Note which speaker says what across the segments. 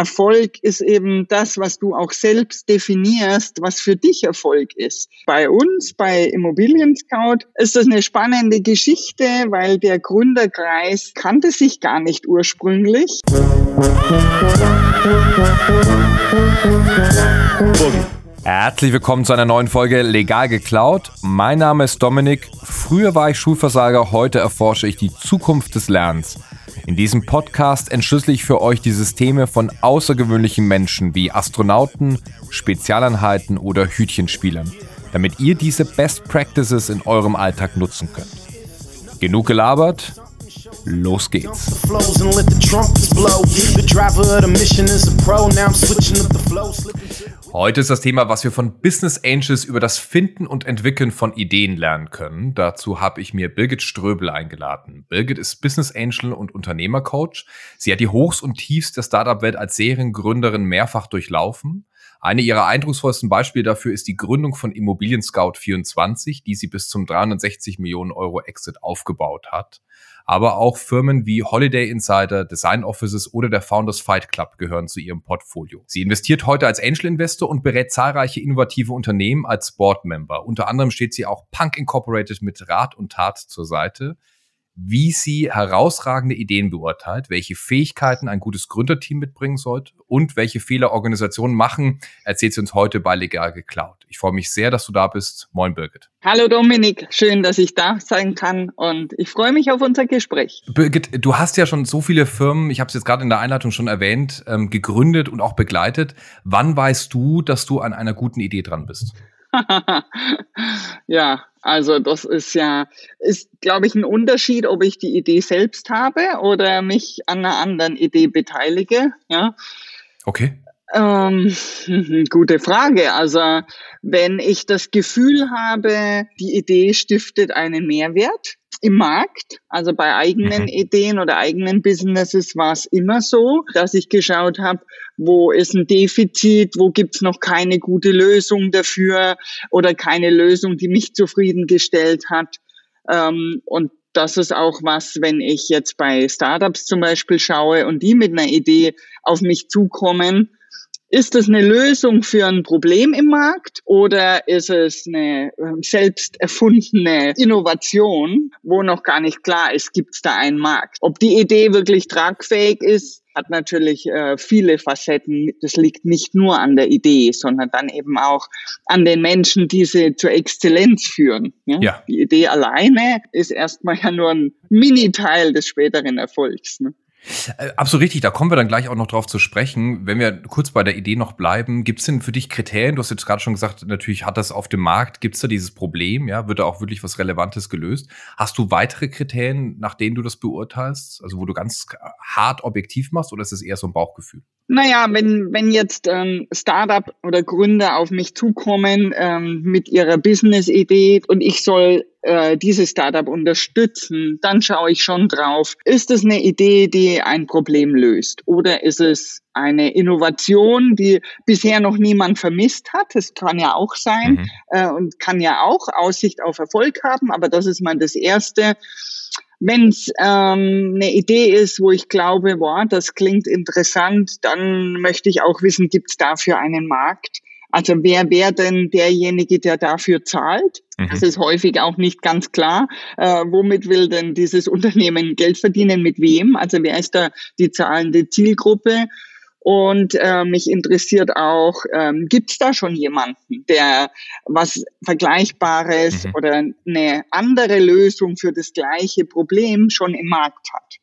Speaker 1: Erfolg ist eben das, was du auch selbst definierst, was für dich Erfolg ist. Bei uns, bei Immobilien Scout, ist das eine spannende Geschichte, weil der Gründerkreis kannte sich gar nicht ursprünglich.
Speaker 2: Herzlich willkommen zu einer neuen Folge Legal geklaut. Mein Name ist Dominik. Früher war ich Schulversager, heute erforsche ich die Zukunft des Lernens. In diesem Podcast entschlüssel ich für euch die Systeme von außergewöhnlichen Menschen wie Astronauten, Spezialeinheiten oder Hütchenspielern, damit ihr diese Best Practices in eurem Alltag nutzen könnt. Genug gelabert, los geht's. Heute ist das Thema, was wir von Business Angels über das Finden und Entwickeln von Ideen lernen können. Dazu habe ich mir Birgit Ströbel eingeladen. Birgit ist Business Angel und Unternehmercoach. Sie hat die Hochs und Tiefs der Startup-Welt als Seriengründerin mehrfach durchlaufen. Eine ihrer eindrucksvollsten Beispiele dafür ist die Gründung von Immobilien Scout 24, die sie bis zum 360 Millionen Euro Exit aufgebaut hat aber auch Firmen wie Holiday Insider, Design Offices oder der Founders Fight Club gehören zu ihrem Portfolio. Sie investiert heute als Angel Investor und berät zahlreiche innovative Unternehmen als Board Member. Unter anderem steht sie auch Punk Incorporated mit Rat und Tat zur Seite wie sie herausragende Ideen beurteilt, welche Fähigkeiten ein gutes Gründerteam mitbringen sollte und welche Fehler Organisationen machen, erzählt sie uns heute bei Legal geklaut. Ich freue mich sehr, dass du da bist. Moin, Birgit.
Speaker 1: Hallo Dominik, schön, dass ich da sein kann und ich freue mich auf unser Gespräch.
Speaker 2: Birgit, du hast ja schon so viele Firmen, ich habe es jetzt gerade in der Einleitung schon erwähnt, ähm, gegründet und auch begleitet. Wann weißt du, dass du an einer guten Idee dran bist?
Speaker 1: ja, also das ist ja, ist, glaube ich, ein Unterschied, ob ich die Idee selbst habe oder mich an einer anderen Idee beteilige. Ja.
Speaker 2: Okay.
Speaker 1: Ähm, gute Frage. Also wenn ich das Gefühl habe, die Idee stiftet einen Mehrwert, im Markt. Also bei eigenen mhm. Ideen oder eigenen Businesses war es immer so, dass ich geschaut habe, wo ist ein Defizit, wo gibt's noch keine gute Lösung dafür oder keine Lösung, die mich zufriedengestellt hat. Ähm, und das ist auch was, wenn ich jetzt bei Startups zum Beispiel schaue und die mit einer Idee auf mich zukommen, ist es eine Lösung für ein Problem im Markt oder ist es eine ähm, selbst erfundene Innovation, wo noch gar nicht klar ist, gibt es da einen Markt? Ob die Idee wirklich tragfähig ist, hat natürlich äh, viele Facetten. Das liegt nicht nur an der Idee, sondern dann eben auch an den Menschen, die sie zur Exzellenz führen. Ja? ja. Die Idee alleine ist erstmal ja nur ein Mini-Teil des späteren Erfolgs. Ne?
Speaker 2: Äh, absolut richtig, da kommen wir dann gleich auch noch drauf zu sprechen. Wenn wir kurz bei der Idee noch bleiben, gibt es denn für dich Kriterien? Du hast jetzt gerade schon gesagt, natürlich hat das auf dem Markt, gibt es da dieses Problem, ja, wird da auch wirklich was Relevantes gelöst? Hast du weitere Kriterien, nach denen du das beurteilst? Also wo du ganz hart objektiv machst oder ist es eher so ein Bauchgefühl?
Speaker 1: Naja, wenn, wenn jetzt ähm, Startup oder Gründer auf mich zukommen ähm, mit ihrer Business-Idee und ich soll äh, dieses Startup unterstützen, dann schaue ich schon drauf, ist es eine Idee, die ein Problem löst oder ist es eine Innovation, die bisher noch niemand vermisst hat. Das kann ja auch sein mhm. äh, und kann ja auch Aussicht auf Erfolg haben, aber das ist mal das Erste. Wenn es ähm, eine Idee ist, wo ich glaube, boah, das klingt interessant, dann möchte ich auch wissen, gibt es dafür einen Markt? Also wer wäre denn derjenige, der dafür zahlt? Mhm. Das ist häufig auch nicht ganz klar. Äh, womit will denn dieses Unternehmen Geld verdienen? Mit wem? Also wer ist da die zahlende Zielgruppe? Und äh, mich interessiert auch, ähm, gibt es da schon jemanden, der was Vergleichbares mhm. oder eine andere Lösung für das gleiche Problem schon im Markt hat?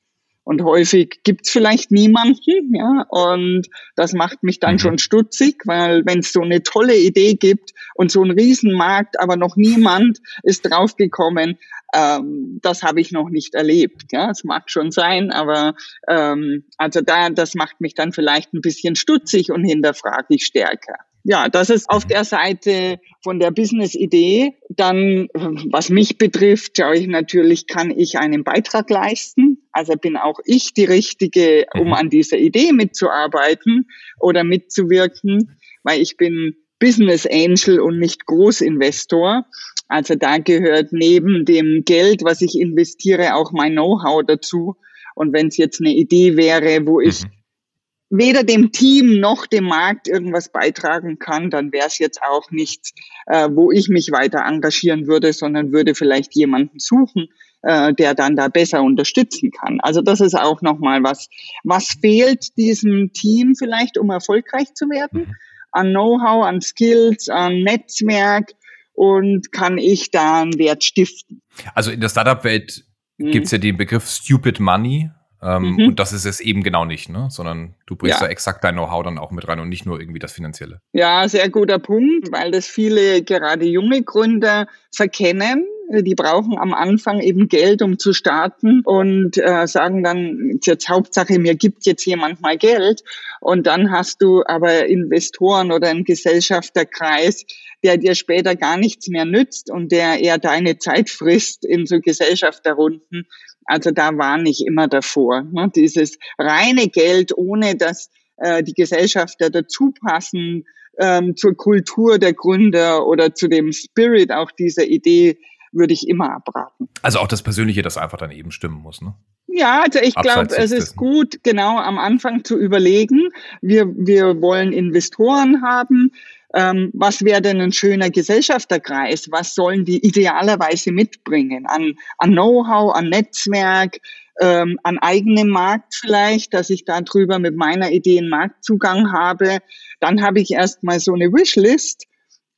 Speaker 1: Und häufig gibt's vielleicht niemanden, ja, und das macht mich dann mhm. schon stutzig, weil wenn es so eine tolle Idee gibt und so ein Riesenmarkt, aber noch niemand ist draufgekommen, ähm, das habe ich noch nicht erlebt. Ja, es mag schon sein, aber ähm, also da, das macht mich dann vielleicht ein bisschen stutzig und hinterfrage ich stärker ja, das ist auf der Seite von der Business-Idee. Dann, was mich betrifft, schaue ich natürlich, kann ich einen Beitrag leisten? Also bin auch ich die Richtige, um mhm. an dieser Idee mitzuarbeiten oder mitzuwirken, weil ich bin Business Angel und nicht Großinvestor. Also da gehört neben dem Geld, was ich investiere, auch mein Know-how dazu. Und wenn es jetzt eine Idee wäre, wo ich mhm weder dem Team noch dem Markt irgendwas beitragen kann, dann wäre es jetzt auch nichts, äh, wo ich mich weiter engagieren würde, sondern würde vielleicht jemanden suchen, äh, der dann da besser unterstützen kann. Also das ist auch nochmal was, was fehlt diesem Team vielleicht, um erfolgreich zu werden, mhm. an Know-how, an Skills, an Netzwerk und kann ich da einen Wert stiften.
Speaker 2: Also in der Startup-Welt mhm. gibt es ja den Begriff Stupid Money. Ähm, mhm. Und das ist es eben genau nicht, ne? sondern du bringst ja. da exakt dein Know-how dann auch mit rein und nicht nur irgendwie das Finanzielle.
Speaker 1: Ja, sehr guter Punkt, weil das viele gerade junge Gründer verkennen. Die brauchen am Anfang eben Geld, um zu starten und äh, sagen dann, jetzt Hauptsache, mir gibt jetzt jemand mal Geld. Und dann hast du aber Investoren oder einen Gesellschafterkreis, der dir später gar nichts mehr nützt und der eher deine Zeit frisst in so Gesellschafterrunden also da war nicht immer davor. Ne? Dieses reine Geld, ohne dass äh, die Gesellschafter dazu passen ähm, zur Kultur der Gründer oder zu dem Spirit auch dieser Idee, würde ich immer abraten.
Speaker 2: Also auch das Persönliche, das einfach dann eben stimmen muss, ne?
Speaker 1: Ja, also ich glaube, es ist gut, genau am Anfang zu überlegen. Wir, wir wollen Investoren haben, ähm, was wäre denn ein schöner Gesellschafterkreis? Was sollen die idealerweise mitbringen an, an Know-how, an Netzwerk, ähm, an eigenem Markt vielleicht, dass ich darüber mit meiner Idee einen Marktzugang habe? Dann habe ich erstmal so eine Wishlist.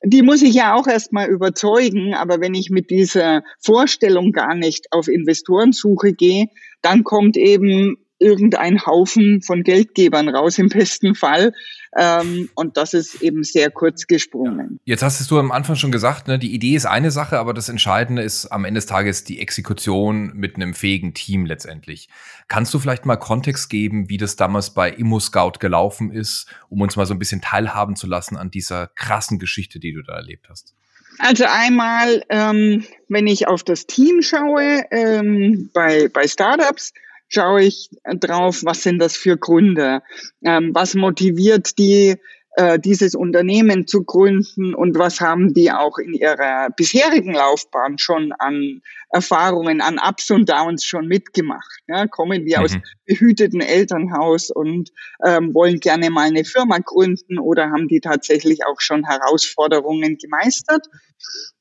Speaker 1: Die muss ich ja auch erstmal überzeugen, aber wenn ich mit dieser Vorstellung gar nicht auf Investorensuche gehe, dann kommt eben irgendein Haufen von Geldgebern raus im besten Fall. Ähm, und das ist eben sehr kurz gesprungen.
Speaker 2: Jetzt hast du am Anfang schon gesagt, ne, die Idee ist eine Sache, aber das Entscheidende ist am Ende des Tages die Exekution mit einem fähigen Team letztendlich. Kannst du vielleicht mal Kontext geben, wie das damals bei ImmoScout gelaufen ist, um uns mal so ein bisschen teilhaben zu lassen an dieser krassen Geschichte, die du da erlebt hast?
Speaker 1: Also einmal, ähm, wenn ich auf das Team schaue ähm, bei, bei Startups, schaue ich drauf, was sind das für Gründe, ähm, was motiviert die, äh, dieses Unternehmen zu gründen und was haben die auch in ihrer bisherigen Laufbahn schon an Erfahrungen, an Ups und Downs schon mitgemacht. Ja, kommen die mhm. aus behüteten Elternhaus und ähm, wollen gerne mal eine Firma gründen oder haben die tatsächlich auch schon Herausforderungen gemeistert?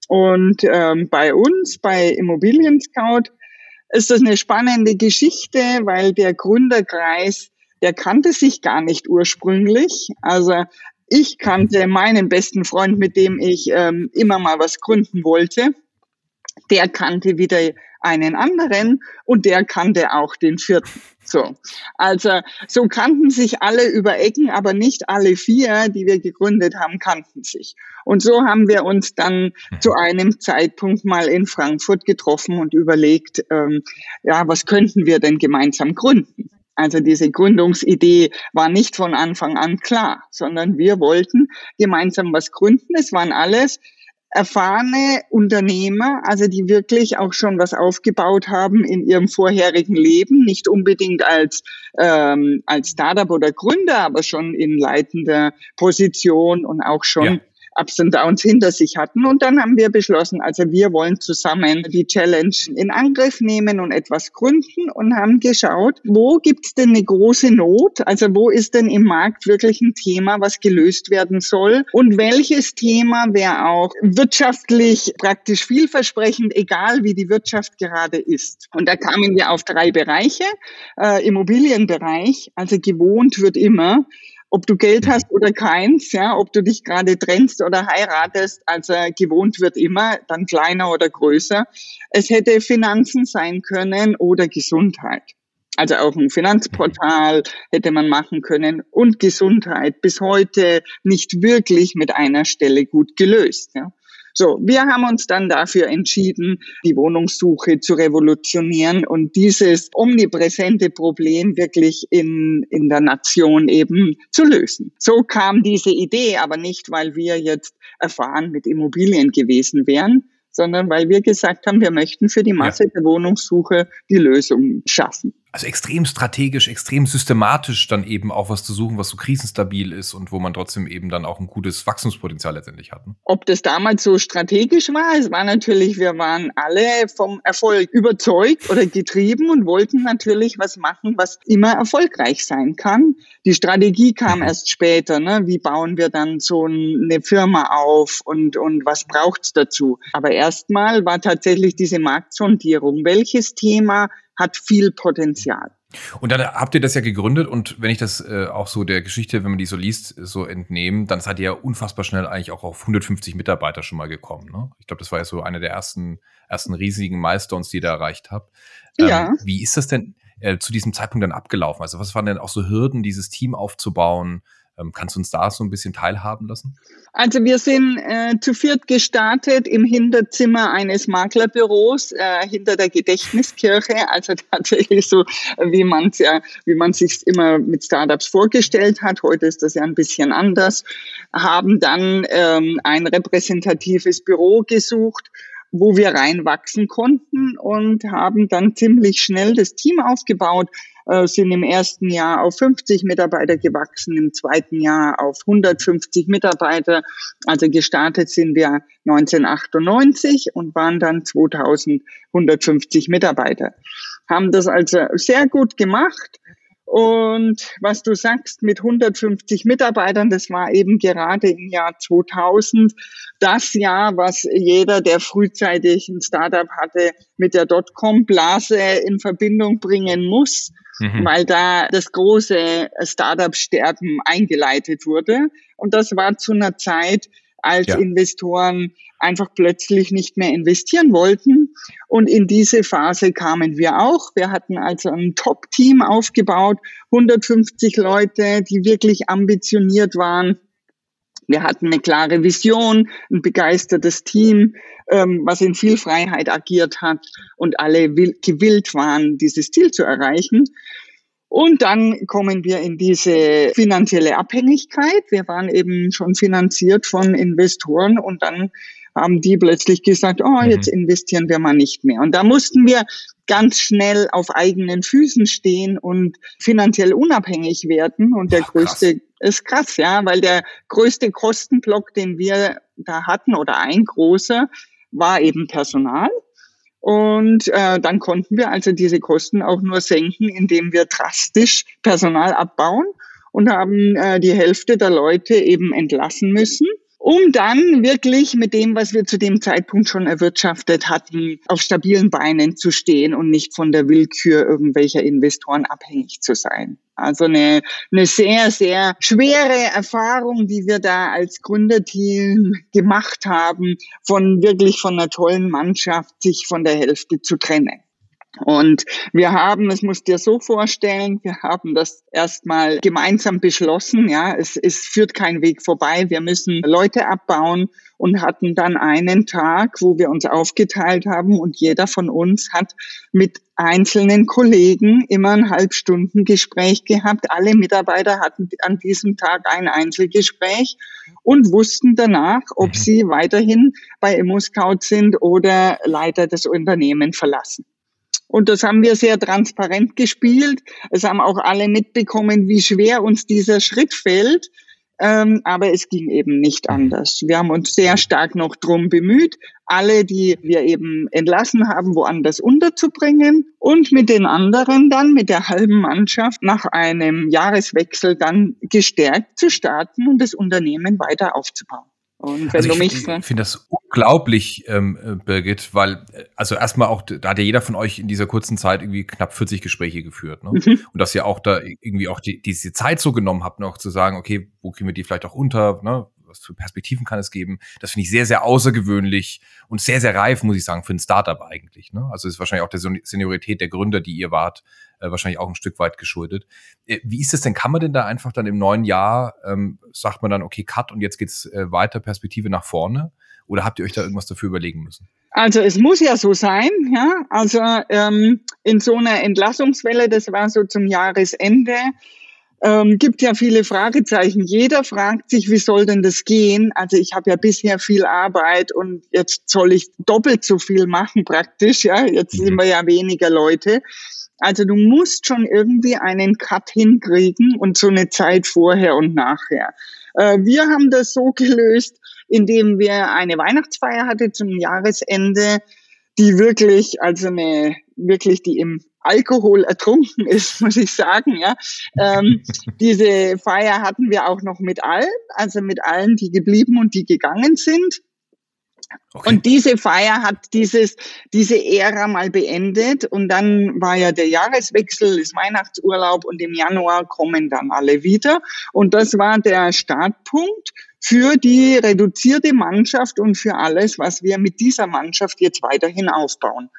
Speaker 1: Und ähm, bei uns, bei Immobilien Scout, ist das eine spannende Geschichte, weil der Gründerkreis, der kannte sich gar nicht ursprünglich. Also ich kannte meinen besten Freund, mit dem ich ähm, immer mal was gründen wollte. Der kannte wieder einen anderen und der kannte auch den vierten. So. Also, so kannten sich alle über Ecken, aber nicht alle vier, die wir gegründet haben, kannten sich. Und so haben wir uns dann mhm. zu einem Zeitpunkt mal in Frankfurt getroffen und überlegt, ähm, ja, was könnten wir denn gemeinsam gründen? Also diese Gründungsidee war nicht von Anfang an klar, sondern wir wollten gemeinsam was gründen. Es waren alles erfahrene Unternehmer, also die wirklich auch schon was aufgebaut haben in ihrem vorherigen Leben, nicht unbedingt als, ähm, als Startup oder Gründer, aber schon in leitender Position und auch schon ja. Ups und Downs hinter sich hatten. Und dann haben wir beschlossen, also wir wollen zusammen die Challenge in Angriff nehmen und etwas gründen und haben geschaut, wo gibt's denn eine große Not? Also wo ist denn im Markt wirklich ein Thema, was gelöst werden soll? Und welches Thema wäre auch wirtschaftlich praktisch vielversprechend, egal wie die Wirtschaft gerade ist? Und da kamen wir auf drei Bereiche. Äh, Immobilienbereich, also gewohnt wird immer ob du Geld mhm. hast oder keins, ja, ob du dich gerade trennst oder heiratest, also gewohnt wird immer, dann kleiner oder größer. Es hätte Finanzen sein können oder Gesundheit. Also auch ein Finanzportal hätte man machen können und Gesundheit bis heute nicht wirklich mit einer Stelle gut gelöst. Ja. So, wir haben uns dann dafür entschieden, die Wohnungssuche zu revolutionieren und dieses omnipräsente Problem wirklich in, in der Nation eben zu lösen. So kam diese Idee, aber nicht, weil wir jetzt erfahren mit Immobilien gewesen wären, sondern weil wir gesagt haben, wir möchten für die Masse ja. der Wohnungssuche die Lösung schaffen.
Speaker 2: Also extrem strategisch, extrem systematisch dann eben auch was zu suchen, was so krisenstabil ist und wo man trotzdem eben dann auch ein gutes Wachstumspotenzial letztendlich hat. Ne?
Speaker 1: Ob das damals so strategisch war, es war natürlich, wir waren alle vom Erfolg überzeugt oder getrieben und wollten natürlich was machen, was immer erfolgreich sein kann. Die Strategie kam mhm. erst später, ne? wie bauen wir dann so eine Firma auf und, und was braucht's dazu. Aber erstmal war tatsächlich diese Marktsondierung. Welches Thema hat viel Potenzial.
Speaker 2: Und dann habt ihr das ja gegründet und wenn ich das äh, auch so der Geschichte, wenn man die so liest, so entnehmen, dann seid ihr ja unfassbar schnell eigentlich auch auf 150 Mitarbeiter schon mal gekommen. Ne? Ich glaube, das war ja so eine der ersten, ersten riesigen Milestones, die ihr da erreicht habt. Ähm, ja. Wie ist das denn äh, zu diesem Zeitpunkt dann abgelaufen? Also was waren denn auch so Hürden, dieses Team aufzubauen? Ähm, kannst du uns da so ein bisschen teilhaben lassen?
Speaker 1: Also wir sind äh, zu viert gestartet im Hinterzimmer eines Maklerbüros äh, hinter der Gedächtniskirche. Also tatsächlich so, wie man es ja, wie man sich immer mit Startups vorgestellt hat. Heute ist das ja ein bisschen anders. Haben dann ähm, ein repräsentatives Büro gesucht wo wir reinwachsen konnten und haben dann ziemlich schnell das Team aufgebaut, äh, sind im ersten Jahr auf 50 Mitarbeiter gewachsen, im zweiten Jahr auf 150 Mitarbeiter. Also gestartet sind wir 1998 und waren dann 2150 Mitarbeiter. Haben das also sehr gut gemacht. Und was du sagst mit 150 Mitarbeitern, das war eben gerade im Jahr 2000 das Jahr, was jeder, der frühzeitig ein Startup hatte, mit der Dotcom-Blase in Verbindung bringen muss mhm. weil da das große Startup-Sterben eingeleitet wurde. Und das war zu einer Zeit, als ja. Investoren einfach plötzlich nicht mehr investieren wollten. Und in diese Phase kamen wir auch. Wir hatten also ein Top-Team aufgebaut, 150 Leute, die wirklich ambitioniert waren. Wir hatten eine klare Vision, ein begeistertes Team, ähm, was in viel Freiheit agiert hat und alle gewillt waren, dieses Ziel zu erreichen. Und dann kommen wir in diese finanzielle Abhängigkeit. Wir waren eben schon finanziert von Investoren und dann haben die plötzlich gesagt, oh, mhm. jetzt investieren wir mal nicht mehr. Und da mussten wir ganz schnell auf eigenen Füßen stehen und finanziell unabhängig werden. Und der Ach, größte krass. ist krass, ja, weil der größte Kostenblock, den wir da hatten oder ein großer, war eben Personal. Und äh, dann konnten wir also diese Kosten auch nur senken, indem wir drastisch Personal abbauen und haben äh, die Hälfte der Leute eben entlassen müssen um dann wirklich mit dem, was wir zu dem Zeitpunkt schon erwirtschaftet hatten, auf stabilen Beinen zu stehen und nicht von der Willkür irgendwelcher Investoren abhängig zu sein. Also eine, eine sehr, sehr schwere Erfahrung, die wir da als Gründerteam gemacht haben, von wirklich von einer tollen Mannschaft sich von der Hälfte zu trennen. Und wir haben, es musst dir so vorstellen, wir haben das erstmal gemeinsam beschlossen, ja, es, es führt kein Weg vorbei, wir müssen Leute abbauen und hatten dann einen Tag, wo wir uns aufgeteilt haben und jeder von uns hat mit einzelnen Kollegen immer ein Halbstundengespräch gehabt. Alle Mitarbeiter hatten an diesem Tag ein Einzelgespräch und wussten danach, ob mhm. sie weiterhin bei ImmoScout sind oder Leiter des Unternehmens verlassen. Und das haben wir sehr transparent gespielt. Es haben auch alle mitbekommen, wie schwer uns dieser Schritt fällt. Ähm, aber es ging eben nicht anders. Wir haben uns sehr stark noch drum bemüht, alle, die wir eben entlassen haben, woanders unterzubringen und mit den anderen dann, mit der halben Mannschaft, nach einem Jahreswechsel dann gestärkt zu starten und das Unternehmen weiter aufzubauen.
Speaker 2: Und wenn also du mich ich finde das unglaublich, ähm, äh, Birgit, weil, äh, also erstmal auch, da hat ja jeder von euch in dieser kurzen Zeit irgendwie knapp 40 Gespräche geführt. Ne? Mhm. Und dass ihr auch da irgendwie auch die, diese Zeit so genommen habt, noch zu sagen, okay, wo kriegen wir die vielleicht auch unter, ne? Was für Perspektiven kann es geben? Das finde ich sehr, sehr außergewöhnlich und sehr, sehr reif, muss ich sagen, für ein Startup eigentlich. Ne? Also ist wahrscheinlich auch der Seniorität der Gründer, die ihr wart, äh, wahrscheinlich auch ein Stück weit geschuldet. Äh, wie ist es denn? Kann man denn da einfach dann im neuen Jahr, ähm, sagt man dann, okay, Cut und jetzt geht's äh, weiter, Perspektive nach vorne? Oder habt ihr euch da irgendwas dafür überlegen müssen?
Speaker 1: Also es muss ja so sein, ja. Also ähm, in so einer Entlassungswelle, das war so zum Jahresende, ähm, gibt ja viele Fragezeichen. Jeder fragt sich, wie soll denn das gehen? Also ich habe ja bisher viel Arbeit und jetzt soll ich doppelt so viel machen praktisch. Ja, jetzt mhm. sind wir ja weniger Leute. Also du musst schon irgendwie einen Cut hinkriegen und so eine Zeit vorher und nachher. Äh, wir haben das so gelöst, indem wir eine Weihnachtsfeier hatte zum Jahresende, die wirklich, also eine, wirklich die im Alkohol ertrunken ist, muss ich sagen. Ja. Ähm, diese Feier hatten wir auch noch mit allen, also mit allen, die geblieben und die gegangen sind. Okay. Und diese Feier hat dieses, diese Ära mal beendet und dann war ja der Jahreswechsel, ist Weihnachtsurlaub und im Januar kommen dann alle wieder. Und das war der Startpunkt für die reduzierte Mannschaft und für alles, was wir mit dieser Mannschaft jetzt weiterhin aufbauen.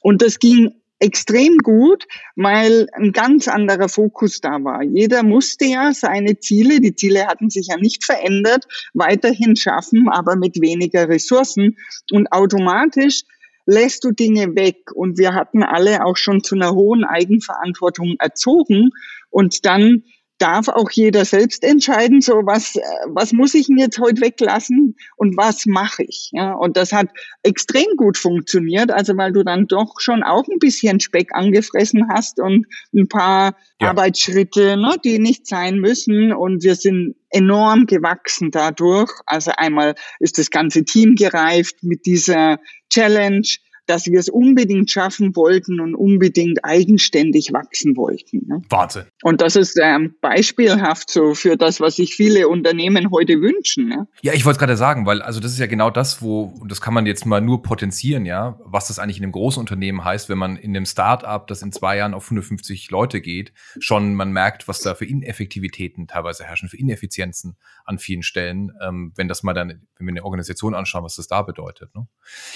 Speaker 1: Und das ging extrem gut, weil ein ganz anderer Fokus da war. Jeder musste ja seine Ziele, die Ziele hatten sich ja nicht verändert, weiterhin schaffen, aber mit weniger Ressourcen und automatisch lässt du Dinge weg. Und wir hatten alle auch schon zu einer hohen Eigenverantwortung erzogen und dann darf auch jeder selbst entscheiden, so was, äh, was muss ich denn jetzt heute weglassen und was mache ich. Ja, und das hat extrem gut funktioniert, also weil du dann doch schon auch ein bisschen Speck angefressen hast und ein paar ja. Arbeitsschritte, ne, die nicht sein müssen. Und wir sind enorm gewachsen dadurch. Also einmal ist das ganze Team gereift mit dieser Challenge dass wir es unbedingt schaffen wollten und unbedingt eigenständig wachsen wollten. Ne?
Speaker 2: Wahnsinn.
Speaker 1: Und das ist ähm, beispielhaft so für das, was sich viele Unternehmen heute wünschen. Ne?
Speaker 2: Ja, ich wollte es gerade sagen, weil also das ist ja genau das, wo, und das kann man jetzt mal nur potenzieren, ja, was das eigentlich in einem großen Unternehmen heißt, wenn man in einem Start-up, das in zwei Jahren auf 150 Leute geht, schon man merkt, was da für Ineffektivitäten teilweise herrschen, für Ineffizienzen an vielen Stellen, ähm, wenn das mal dann, wenn wir eine Organisation anschauen, was das da bedeutet. Ne?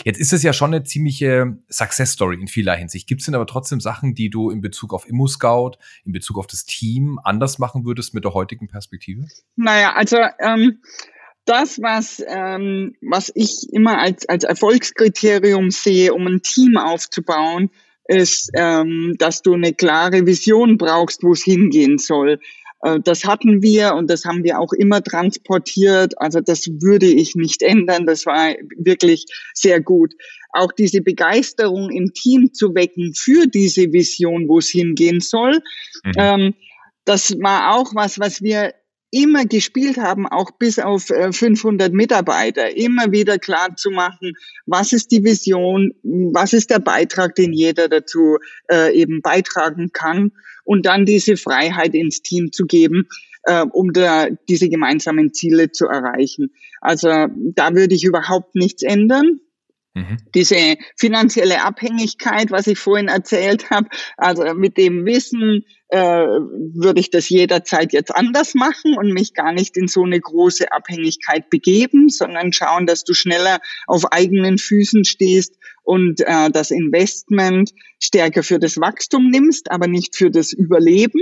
Speaker 2: Jetzt ist es ja schon eine ziemlich ziemliche Success Story in vieler Hinsicht. Gibt es denn aber trotzdem Sachen, die du in Bezug auf ImmoScout, in Bezug auf das Team anders machen würdest mit der heutigen Perspektive?
Speaker 1: Naja, also ähm, das, was, ähm, was ich immer als, als Erfolgskriterium sehe, um ein Team aufzubauen, ist, ähm, dass du eine klare Vision brauchst, wo es hingehen soll. Äh, das hatten wir und das haben wir auch immer transportiert. Also das würde ich nicht ändern. Das war wirklich sehr gut. Auch diese Begeisterung im Team zu wecken für diese Vision, wo es hingehen soll. Mhm. Ähm, das war auch was, was wir immer gespielt haben, auch bis auf 500 äh, Mitarbeiter, immer wieder klar zu machen, was ist die Vision, was ist der Beitrag, den jeder dazu äh, eben beitragen kann und dann diese Freiheit ins Team zu geben, äh, um da diese gemeinsamen Ziele zu erreichen. Also da würde ich überhaupt nichts ändern. Mhm. Diese finanzielle Abhängigkeit, was ich vorhin erzählt habe, also mit dem Wissen äh, würde ich das jederzeit jetzt anders machen und mich gar nicht in so eine große Abhängigkeit begeben, sondern schauen, dass du schneller auf eigenen Füßen stehst und äh, das Investment stärker für das Wachstum nimmst, aber nicht für das Überleben.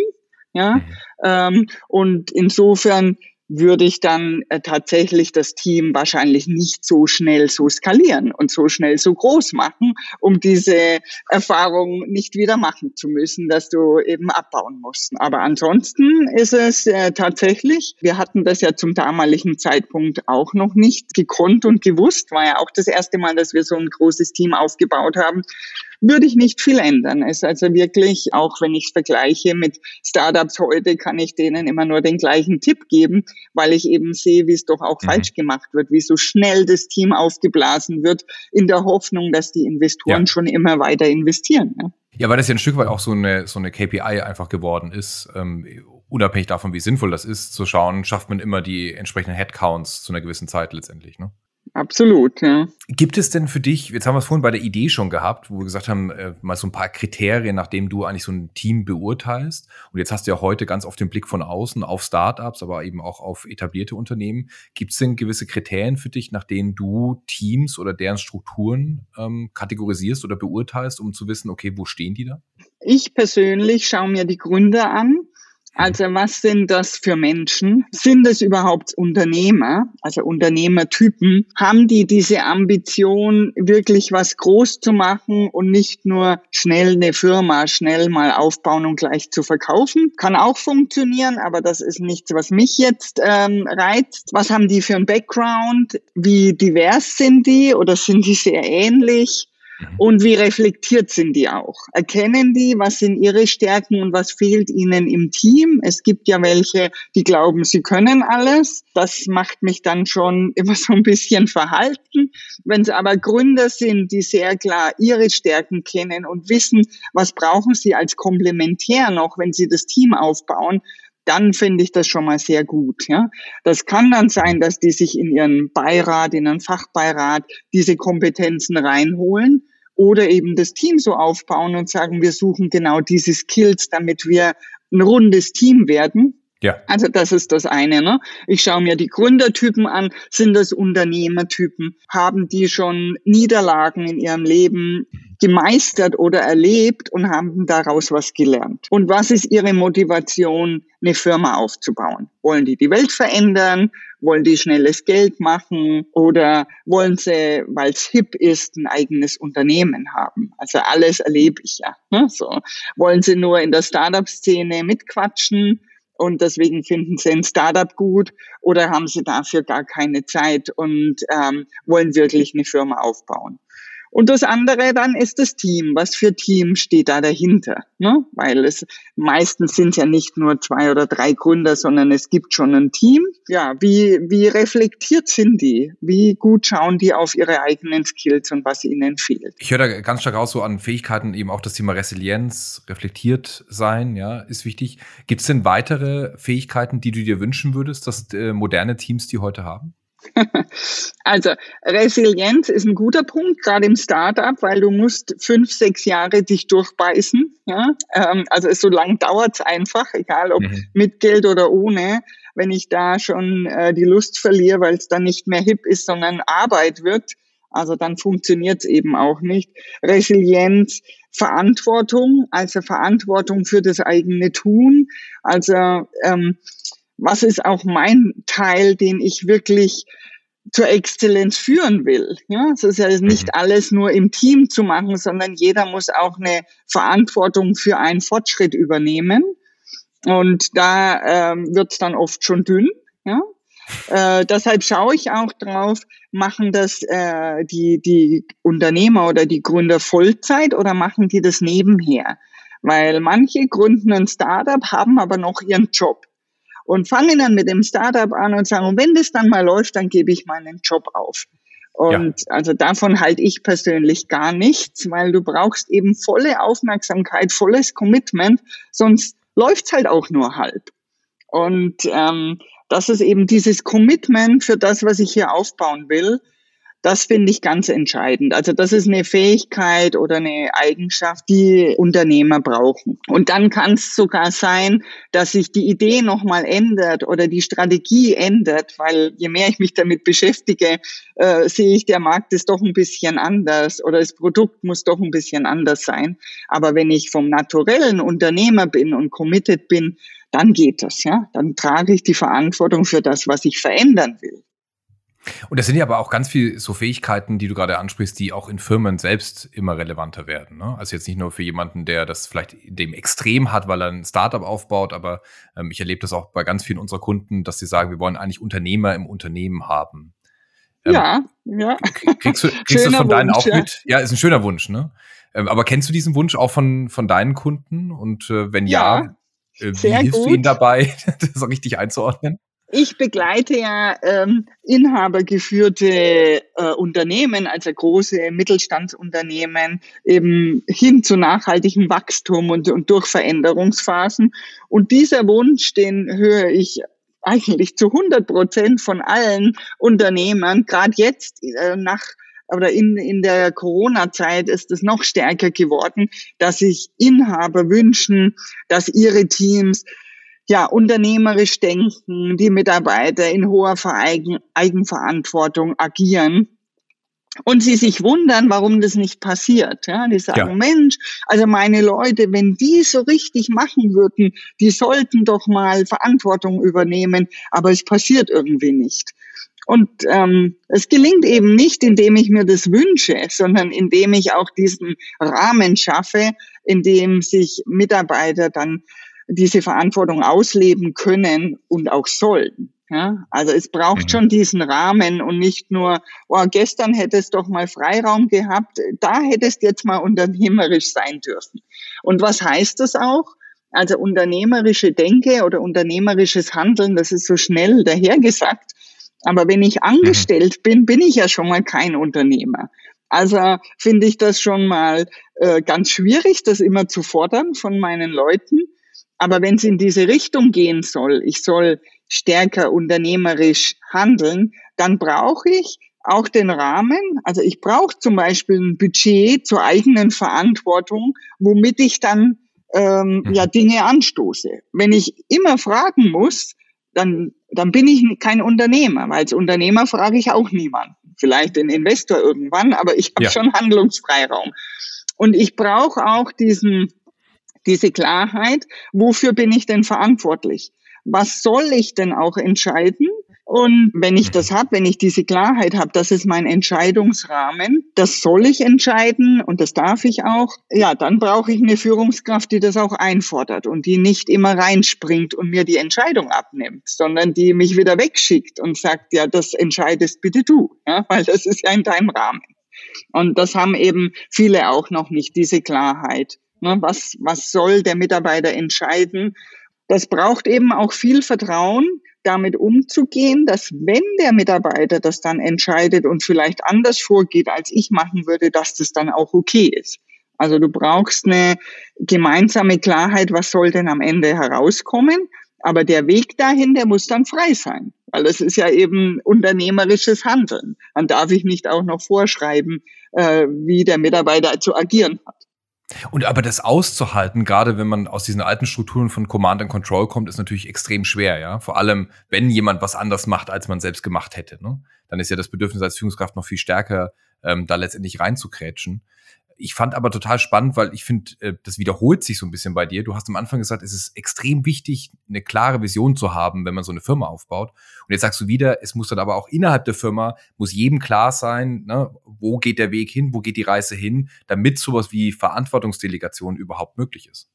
Speaker 1: Ja, mhm. ähm, und insofern würde ich dann äh, tatsächlich das Team wahrscheinlich nicht so schnell so skalieren und so schnell so groß machen, um diese Erfahrung nicht wieder machen zu müssen, dass du eben abbauen musst. Aber ansonsten ist es äh, tatsächlich, wir hatten das ja zum damaligen Zeitpunkt auch noch nicht gekonnt und gewusst, war ja auch das erste Mal, dass wir so ein großes Team aufgebaut haben würde ich nicht viel ändern. Es ist also wirklich, auch wenn ich es vergleiche mit Startups heute, kann ich denen immer nur den gleichen Tipp geben, weil ich eben sehe, wie es doch auch mhm. falsch gemacht wird, wie so schnell das Team aufgeblasen wird, in der Hoffnung, dass die Investoren ja. schon immer weiter investieren.
Speaker 2: Ja. ja, weil das ja ein Stück weit auch so eine, so eine KPI einfach geworden ist. Ähm, unabhängig davon, wie sinnvoll das ist, zu schauen, schafft man immer die entsprechenden Headcounts zu einer gewissen Zeit letztendlich. Ne?
Speaker 1: Absolut, ja.
Speaker 2: Gibt es denn für dich, jetzt haben wir es vorhin bei der Idee schon gehabt, wo wir gesagt haben, äh, mal so ein paar Kriterien, nachdem du eigentlich so ein Team beurteilst. Und jetzt hast du ja heute ganz auf den Blick von außen auf Startups, aber eben auch auf etablierte Unternehmen. Gibt es denn gewisse Kriterien für dich, nach denen du Teams oder deren Strukturen ähm, kategorisierst oder beurteilst, um zu wissen, okay, wo stehen die da?
Speaker 1: Ich persönlich schaue mir die Gründer an also was sind das für Menschen? Sind es überhaupt Unternehmer, also Unternehmertypen? Haben die diese Ambition, wirklich was groß zu machen und nicht nur schnell eine Firma schnell mal aufbauen und gleich zu verkaufen? Kann auch funktionieren, aber das ist nichts, was mich jetzt ähm, reizt. Was haben die für ein Background? Wie divers sind die oder sind die sehr ähnlich? Mhm. Und wie reflektiert sind die auch? Erkennen die, was sind ihre Stärken und was fehlt ihnen im Team? Es gibt ja welche, die glauben, sie können alles. Das macht mich dann schon immer so ein bisschen verhalten. Wenn es aber Gründer sind, die sehr klar ihre Stärken kennen und wissen, was brauchen sie als Komplementär noch, wenn sie das Team aufbauen, dann finde ich das schon mal sehr gut. Ja. Das kann dann sein, dass die sich in ihren Beirat, in ihren Fachbeirat diese Kompetenzen reinholen oder eben das Team so aufbauen und sagen, wir suchen genau diese Skills, damit wir ein rundes Team werden. Ja. Also das ist das eine. Ne? Ich schaue mir die Gründertypen an. Sind das Unternehmertypen? Haben die schon Niederlagen in ihrem Leben gemeistert oder erlebt und haben daraus was gelernt? Und was ist ihre Motivation, eine Firma aufzubauen? Wollen die die Welt verändern? Wollen die schnelles Geld machen? Oder wollen sie, weil es hip ist, ein eigenes Unternehmen haben? Also alles erlebe ich ja. Ne? So. Wollen sie nur in der Startup-Szene mitquatschen? und deswegen finden sie ein Startup gut oder haben sie dafür gar keine Zeit und ähm, wollen wirklich eine Firma aufbauen. Und das andere dann ist das Team. Was für Team steht da dahinter? Ne? Weil es meistens sind ja nicht nur zwei oder drei Gründer, sondern es gibt schon ein Team. Ja, wie, wie reflektiert sind die? Wie gut schauen die auf ihre eigenen Skills und was ihnen fehlt?
Speaker 2: Ich höre da ganz stark raus so an Fähigkeiten eben auch das Thema Resilienz, reflektiert sein, ja, ist wichtig. Gibt es denn weitere Fähigkeiten, die du dir wünschen würdest, dass äh, moderne Teams die heute haben?
Speaker 1: Also Resilienz ist ein guter Punkt, gerade im Startup, weil du musst fünf, sechs Jahre dich durchbeißen. Ja? Ähm, also so lang dauert es einfach, egal ob mhm. mit Geld oder ohne. Wenn ich da schon äh, die Lust verliere, weil es dann nicht mehr hip ist, sondern Arbeit wird, also dann funktioniert es eben auch nicht. Resilienz, Verantwortung, also Verantwortung für das eigene Tun. Also ähm, was ist auch mein Teil, den ich wirklich zur Exzellenz führen will. Ja, es ist ja nicht mhm. alles nur im Team zu machen, sondern jeder muss auch eine Verantwortung für einen Fortschritt übernehmen. Und da ähm, wird es dann oft schon dünn. Ja? Äh, deshalb schaue ich auch drauf, machen das äh, die, die Unternehmer oder die Gründer Vollzeit oder machen die das nebenher? Weil manche gründen ein Startup, haben aber noch ihren Job und fangen dann mit dem Startup an und sagen, wenn das dann mal läuft, dann gebe ich meinen Job auf. Und ja. also davon halte ich persönlich gar nichts, weil du brauchst eben volle Aufmerksamkeit, volles Commitment, sonst läuft's halt auch nur halb. Und ähm, das ist eben dieses Commitment für das, was ich hier aufbauen will. Das finde ich ganz entscheidend. Also das ist eine Fähigkeit oder eine Eigenschaft, die Unternehmer brauchen. Und dann kann es sogar sein, dass sich die Idee nochmal ändert oder die Strategie ändert, weil je mehr ich mich damit beschäftige, äh, sehe ich, der Markt ist doch ein bisschen anders oder das Produkt muss doch ein bisschen anders sein. Aber wenn ich vom naturellen Unternehmer bin und committed bin, dann geht das, ja. Dann trage ich die Verantwortung für das, was ich verändern will.
Speaker 2: Und das sind ja aber auch ganz viele so Fähigkeiten, die du gerade ansprichst, die auch in Firmen selbst immer relevanter werden. Ne? Also jetzt nicht nur für jemanden, der das vielleicht dem Extrem hat, weil er ein Startup aufbaut, aber ähm, ich erlebe das auch bei ganz vielen unserer Kunden, dass sie sagen, wir wollen eigentlich Unternehmer im Unternehmen haben.
Speaker 1: Ähm, ja, ja.
Speaker 2: Kriegst du, kriegst du von deinen Wunsch, auch ja. mit? Ja, ist ein schöner Wunsch, ne? Ähm, aber kennst du diesen Wunsch auch von, von deinen Kunden? Und äh, wenn ja, ja äh, wie hilfst gut. du ihnen dabei, das richtig einzuordnen?
Speaker 1: Ich begleite ja ähm, inhabergeführte äh, Unternehmen, also große Mittelstandsunternehmen, eben hin zu nachhaltigem Wachstum und, und durch Veränderungsphasen. Und dieser Wunsch, den höre ich eigentlich zu 100 Prozent von allen Unternehmern, gerade jetzt äh, nach oder in, in der Corona-Zeit ist es noch stärker geworden, dass sich Inhaber wünschen, dass ihre Teams ja, unternehmerisch denken, die Mitarbeiter in hoher Eigenverantwortung agieren und sie sich wundern, warum das nicht passiert. Ja, die sagen, ja. Mensch, also meine Leute, wenn die so richtig machen würden, die sollten doch mal Verantwortung übernehmen, aber es passiert irgendwie nicht. Und ähm, es gelingt eben nicht, indem ich mir das wünsche, sondern indem ich auch diesen Rahmen schaffe, in dem sich Mitarbeiter dann diese Verantwortung ausleben können und auch sollen. Ja, also es braucht mhm. schon diesen Rahmen und nicht nur, oh, gestern hättest doch mal Freiraum gehabt, da hättest jetzt mal unternehmerisch sein dürfen. Und was heißt das auch? Also unternehmerische Denke oder unternehmerisches Handeln, das ist so schnell dahergesagt. Aber wenn ich angestellt mhm. bin, bin ich ja schon mal kein Unternehmer. Also finde ich das schon mal äh, ganz schwierig, das immer zu fordern von meinen Leuten. Aber wenn es in diese Richtung gehen soll, ich soll stärker unternehmerisch handeln, dann brauche ich auch den Rahmen. Also ich brauche zum Beispiel ein Budget zur eigenen Verantwortung, womit ich dann ähm, mhm. ja Dinge anstoße. Wenn ich immer fragen muss, dann, dann bin ich kein Unternehmer, weil als Unternehmer frage ich auch niemanden. Vielleicht den Investor irgendwann, aber ich habe ja. schon Handlungsfreiraum. Und ich brauche auch diesen, diese Klarheit, wofür bin ich denn verantwortlich? Was soll ich denn auch entscheiden? Und wenn ich das habe, wenn ich diese Klarheit habe, das ist mein Entscheidungsrahmen, das soll ich entscheiden und das darf ich auch, ja, dann brauche ich eine Führungskraft, die das auch einfordert und die nicht immer reinspringt und mir die Entscheidung abnimmt, sondern die mich wieder wegschickt und sagt, ja, das entscheidest bitte du, ja, weil das ist ja in deinem Rahmen. Und das haben eben viele auch noch nicht, diese Klarheit. Ne, was, was soll der Mitarbeiter entscheiden? Das braucht eben auch viel Vertrauen, damit umzugehen, dass wenn der Mitarbeiter das dann entscheidet und vielleicht anders vorgeht, als ich machen würde, dass das dann auch okay ist. Also du brauchst eine gemeinsame Klarheit, was soll denn am Ende herauskommen. Aber der Weg dahin, der muss dann frei sein, weil das ist ja eben unternehmerisches Handeln. Dann darf ich nicht auch noch vorschreiben, äh, wie der Mitarbeiter zu agieren hat.
Speaker 2: Und aber das auszuhalten, gerade wenn man aus diesen alten Strukturen von Command and Control kommt, ist natürlich extrem schwer, ja. Vor allem, wenn jemand was anders macht, als man selbst gemacht hätte, ne? Dann ist ja das Bedürfnis als Führungskraft noch viel stärker, ähm, da letztendlich reinzukrätschen ich fand aber total spannend, weil ich finde, äh, das wiederholt sich so ein bisschen bei dir. Du hast am Anfang gesagt, es ist extrem wichtig, eine klare Vision zu haben, wenn man so eine Firma aufbaut. Und jetzt sagst du wieder, es muss dann aber auch innerhalb der Firma, muss jedem klar sein, ne, wo geht der Weg hin, wo geht die Reise hin, damit sowas wie Verantwortungsdelegation überhaupt möglich ist.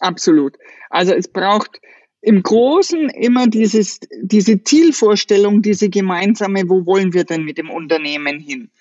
Speaker 1: Absolut. Also es braucht im Großen immer dieses, diese Zielvorstellung, diese gemeinsame, wo wollen wir denn mit dem Unternehmen hin?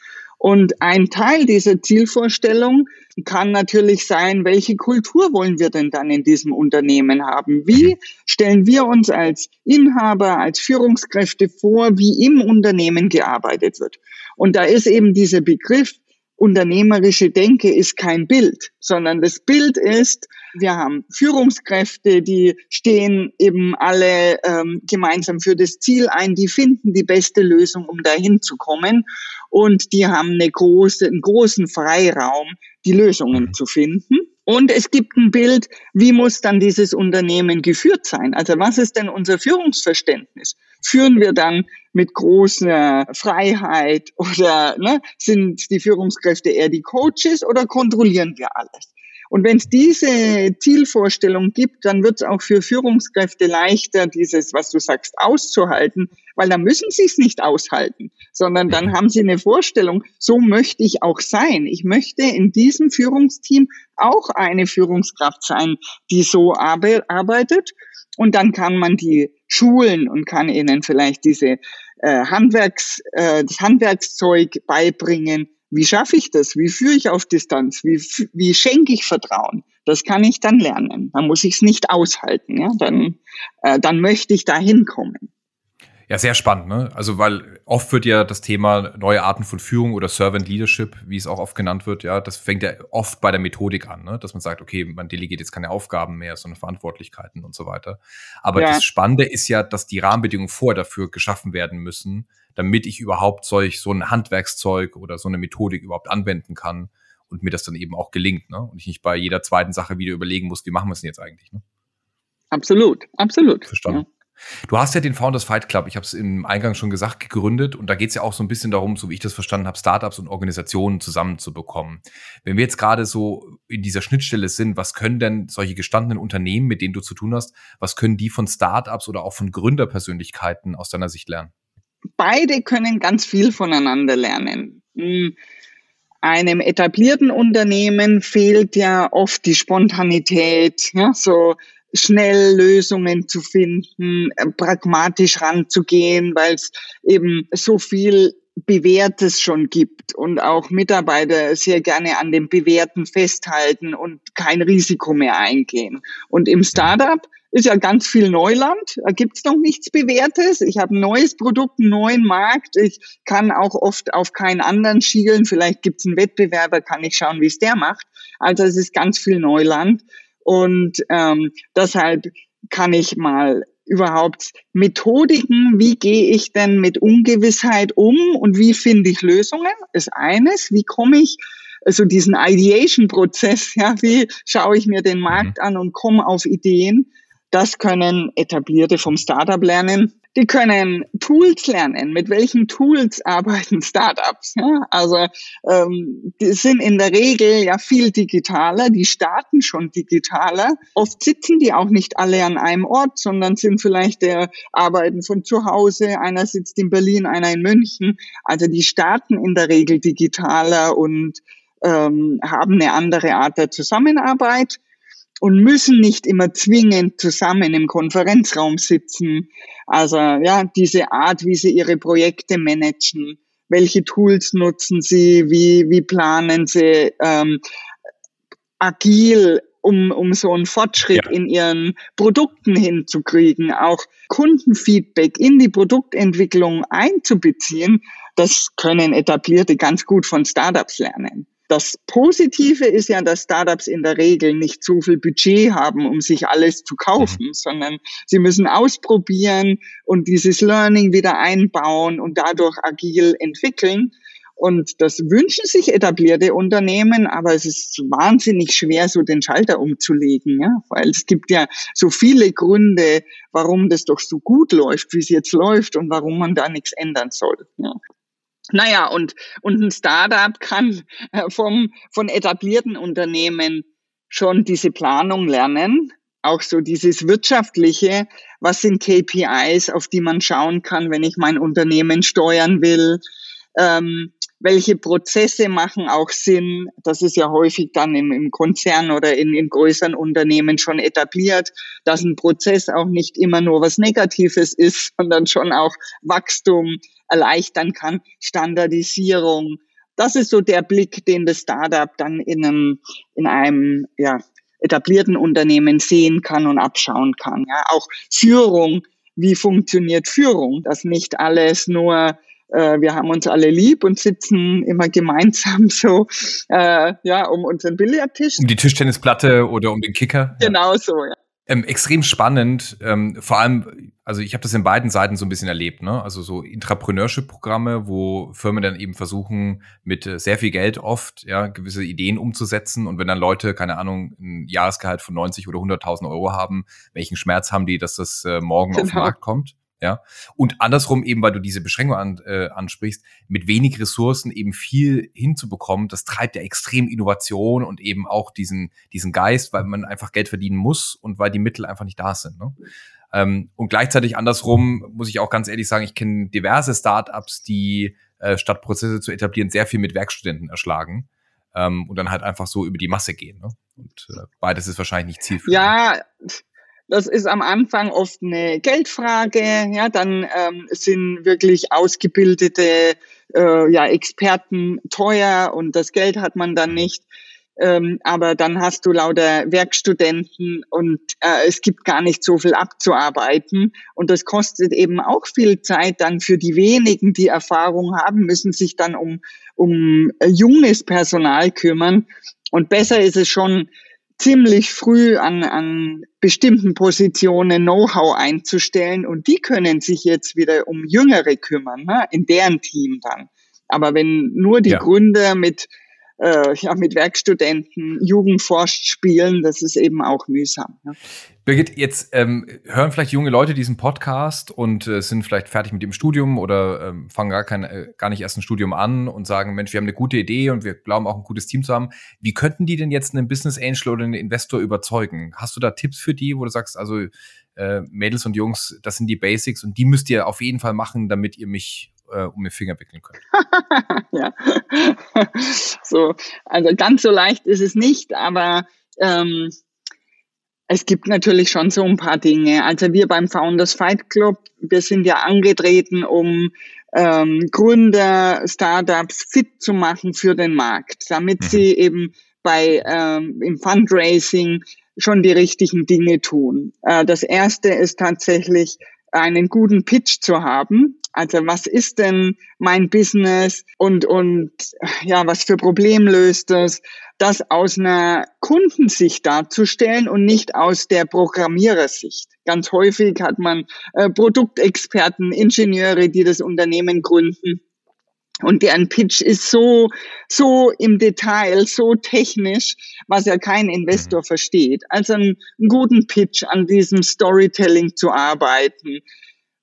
Speaker 1: Und ein Teil dieser Zielvorstellung kann natürlich sein, welche Kultur wollen wir denn dann in diesem Unternehmen haben? Wie stellen wir uns als Inhaber, als Führungskräfte vor, wie im Unternehmen gearbeitet wird? Und da ist eben dieser Begriff unternehmerische Denke ist kein Bild, sondern das Bild ist, wir haben Führungskräfte, die stehen eben alle ähm, gemeinsam für das Ziel ein, die finden die beste Lösung, um dahin zu kommen und die haben eine große, einen großen Freiraum, die Lösungen mhm. zu finden. Und es gibt ein Bild, wie muss dann dieses Unternehmen geführt sein? Also was ist denn unser Führungsverständnis? Führen wir dann mit großer Freiheit oder ne, sind die Führungskräfte eher die Coaches oder kontrollieren wir alles? Und wenn es diese Zielvorstellung gibt, dann wird es auch für Führungskräfte leichter, dieses, was du sagst, auszuhalten, weil dann müssen sie es nicht aushalten, sondern dann haben sie eine Vorstellung, so möchte ich auch sein. Ich möchte in diesem Führungsteam auch eine Führungskraft sein, die so arbeitet. Und dann kann man die schulen und kann ihnen vielleicht diese äh, Handwerks, äh, das Handwerkszeug beibringen, wie schaffe ich das? Wie führe ich auf Distanz? Wie, wie schenke ich Vertrauen? Das kann ich dann lernen. Dann muss ich es nicht aushalten. Ja? Dann, äh, dann möchte ich da hinkommen.
Speaker 2: Ja, sehr spannend, ne? Also, weil oft wird ja das Thema neue Arten von Führung oder Servant Leadership, wie es auch oft genannt wird, ja, das fängt ja oft bei der Methodik an, ne? Dass man sagt, okay, man delegiert jetzt keine Aufgaben mehr, sondern Verantwortlichkeiten und so weiter. Aber ja. das Spannende ist ja, dass die Rahmenbedingungen vorher dafür geschaffen werden müssen, damit ich überhaupt solch so ein Handwerkszeug oder so eine Methodik überhaupt anwenden kann und mir das dann eben auch gelingt, ne? Und ich nicht bei jeder zweiten Sache wieder überlegen muss, wie machen wir es denn jetzt eigentlich, ne?
Speaker 1: Absolut, absolut.
Speaker 2: Verstanden. Ja. Du hast ja den Founders Fight Club, ich habe es im Eingang schon gesagt, gegründet und da geht es ja auch so ein bisschen darum, so wie ich das verstanden habe, Startups und Organisationen zusammenzubekommen. Wenn wir jetzt gerade so in dieser Schnittstelle sind, was können denn solche gestandenen Unternehmen, mit denen du zu tun hast, was können die von Startups oder auch von Gründerpersönlichkeiten aus deiner Sicht lernen?
Speaker 1: beide können ganz viel voneinander lernen. Einem etablierten Unternehmen fehlt ja oft die Spontanität, ja, so schnell Lösungen zu finden, äh, pragmatisch ranzugehen, weil es eben so viel Bewährtes schon gibt und auch Mitarbeiter sehr gerne an dem Bewährten festhalten und kein Risiko mehr eingehen. Und im Startup ist ja ganz viel Neuland, da gibt's noch nichts Bewährtes. Ich habe ein neues Produkt, einen neuen Markt. Ich kann auch oft auf keinen anderen schielen. Vielleicht gibt's einen Wettbewerber, kann ich schauen, wie es der macht. Also es ist ganz viel Neuland. Und ähm, deshalb kann ich mal überhaupt Methodiken, wie gehe ich denn mit Ungewissheit um und wie finde ich Lösungen, ist eines. Wie komme ich also diesen Ideation-Prozess, ja, wie schaue ich mir den Markt mhm. an und komme auf Ideen, das können Etablierte vom Startup lernen. Die können Tools lernen. Mit welchen Tools arbeiten Startups? Ja, also ähm, die sind in der Regel ja viel digitaler. Die starten schon digitaler. Oft sitzen die auch nicht alle an einem Ort, sondern sind vielleicht der arbeiten von zu Hause. Einer sitzt in Berlin, einer in München. Also die starten in der Regel digitaler und ähm, haben eine andere Art der Zusammenarbeit und müssen nicht immer zwingend zusammen im Konferenzraum sitzen. Also ja, diese Art, wie sie ihre Projekte managen, welche Tools nutzen sie, wie, wie planen sie ähm, agil, um, um so einen Fortschritt ja. in ihren Produkten hinzukriegen, auch Kundenfeedback in die Produktentwicklung einzubeziehen, das können etablierte ganz gut von Startups lernen. Das Positive ist ja, dass Startups in der Regel nicht so viel Budget haben, um sich alles zu kaufen, mhm. sondern sie müssen ausprobieren und dieses Learning wieder einbauen und dadurch agil entwickeln. Und das wünschen sich etablierte Unternehmen, aber es ist wahnsinnig schwer, so den Schalter umzulegen, ja, weil es gibt ja so viele Gründe, warum das doch so gut läuft, wie es jetzt läuft und warum man da nichts ändern soll. Ja. Naja, und, und ein Startup kann äh, vom, von etablierten Unternehmen schon diese Planung lernen, auch so dieses wirtschaftliche, was sind KPIs, auf die man schauen kann, wenn ich mein Unternehmen steuern will, ähm, welche Prozesse machen auch Sinn. Das ist ja häufig dann im, im Konzern oder in, in größeren Unternehmen schon etabliert, dass ein Prozess auch nicht immer nur was Negatives ist, sondern schon auch Wachstum erleichtern kann, Standardisierung. Das ist so der Blick, den das Startup dann in einem, in einem ja, etablierten Unternehmen sehen kann und abschauen kann. Ja, auch Führung. Wie funktioniert Führung? Dass nicht alles nur äh, wir haben uns alle lieb und sitzen immer gemeinsam so äh, ja um unseren Billardtisch.
Speaker 2: Um die Tischtennisplatte oder um den Kicker.
Speaker 1: Genau so, ja.
Speaker 2: Ähm, extrem spannend, ähm, vor allem, also ich habe das in beiden Seiten so ein bisschen erlebt, ne? Also so Intrapreneurship-Programme, wo Firmen dann eben versuchen, mit äh, sehr viel Geld oft ja gewisse Ideen umzusetzen und wenn dann Leute, keine Ahnung, ein Jahresgehalt von 90 oder 100.000 Euro haben, welchen Schmerz haben die, dass das äh, morgen genau. auf den. Markt kommt? Ja. Und andersrum eben, weil du diese Beschränkung an, äh, ansprichst, mit wenig Ressourcen eben viel hinzubekommen, das treibt ja extrem Innovation und eben auch diesen, diesen Geist, weil man einfach Geld verdienen muss und weil die Mittel einfach nicht da sind. Ne? Ähm, und gleichzeitig andersrum muss ich auch ganz ehrlich sagen, ich kenne diverse Startups, die äh, statt Prozesse zu etablieren, sehr viel mit Werkstudenten erschlagen. Ähm, und dann halt einfach so über die Masse gehen. Ne? Und äh, beides ist wahrscheinlich nicht zielführend.
Speaker 1: Ja, das ist am Anfang oft eine Geldfrage. Ja, dann ähm, sind wirklich ausgebildete äh, ja, Experten teuer und das Geld hat man dann nicht. Ähm, aber dann hast du lauter Werkstudenten und äh, es gibt gar nicht so viel abzuarbeiten. Und das kostet eben auch viel Zeit dann für die wenigen, die Erfahrung haben, müssen sich dann um, um junges Personal kümmern. Und besser ist es schon, ziemlich früh an, an bestimmten Positionen Know-how einzustellen und die können sich jetzt wieder um Jüngere kümmern, ne, in deren Team dann. Aber wenn nur die ja. Gründer mit äh, ja, mit Werkstudenten Jugendforscht spielen, das ist eben auch mühsam. Ja.
Speaker 2: Birgit, jetzt ähm, hören vielleicht junge Leute diesen Podcast und äh, sind vielleicht fertig mit dem Studium oder ähm, fangen gar, kein, äh, gar nicht erst ein Studium an und sagen, Mensch, wir haben eine gute Idee und wir glauben auch ein gutes Team zu haben. Wie könnten die denn jetzt einen Business Angel oder einen Investor überzeugen? Hast du da Tipps für die, wo du sagst, also äh, Mädels und Jungs, das sind die Basics und die müsst ihr auf jeden Fall machen, damit ihr mich äh, um den Finger wickeln könnt.
Speaker 1: ja. so, also ganz so leicht ist es nicht, aber ähm, Es gibt natürlich schon so ein paar Dinge. Also wir beim Founders Fight Club, wir sind ja angetreten, um ähm, Gründer, Startups fit zu machen für den Markt, damit mhm. sie eben bei ähm, im Fundraising schon die richtigen Dinge tun. Äh, das erste ist tatsächlich einen guten Pitch zu haben. Also was ist denn mein Business und, und ja, was für Problem löst es? Das aus einer Kundensicht darzustellen und nicht aus der Programmierersicht. Ganz häufig hat man äh, Produktexperten, Ingenieure, die das Unternehmen gründen. Und deren Pitch ist so, so im Detail, so technisch, was ja kein Investor mhm. versteht. Also einen, einen guten Pitch an diesem Storytelling zu arbeiten.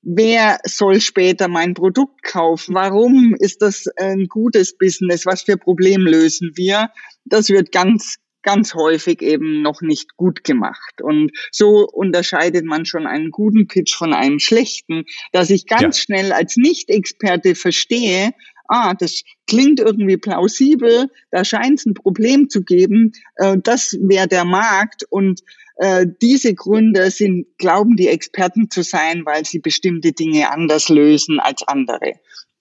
Speaker 1: Wer soll später mein Produkt kaufen? Warum ist das ein gutes Business? Was für Problem lösen wir? Das wird ganz, ganz häufig eben noch nicht gut gemacht. Und so unterscheidet man schon einen guten Pitch von einem schlechten, dass ich ganz ja. schnell als Nicht-Experte verstehe, ah, das klingt irgendwie plausibel, da scheint es ein Problem zu geben, äh, das wäre der Markt und äh, diese Gründe sind, glauben die Experten zu sein, weil sie bestimmte Dinge anders lösen als andere.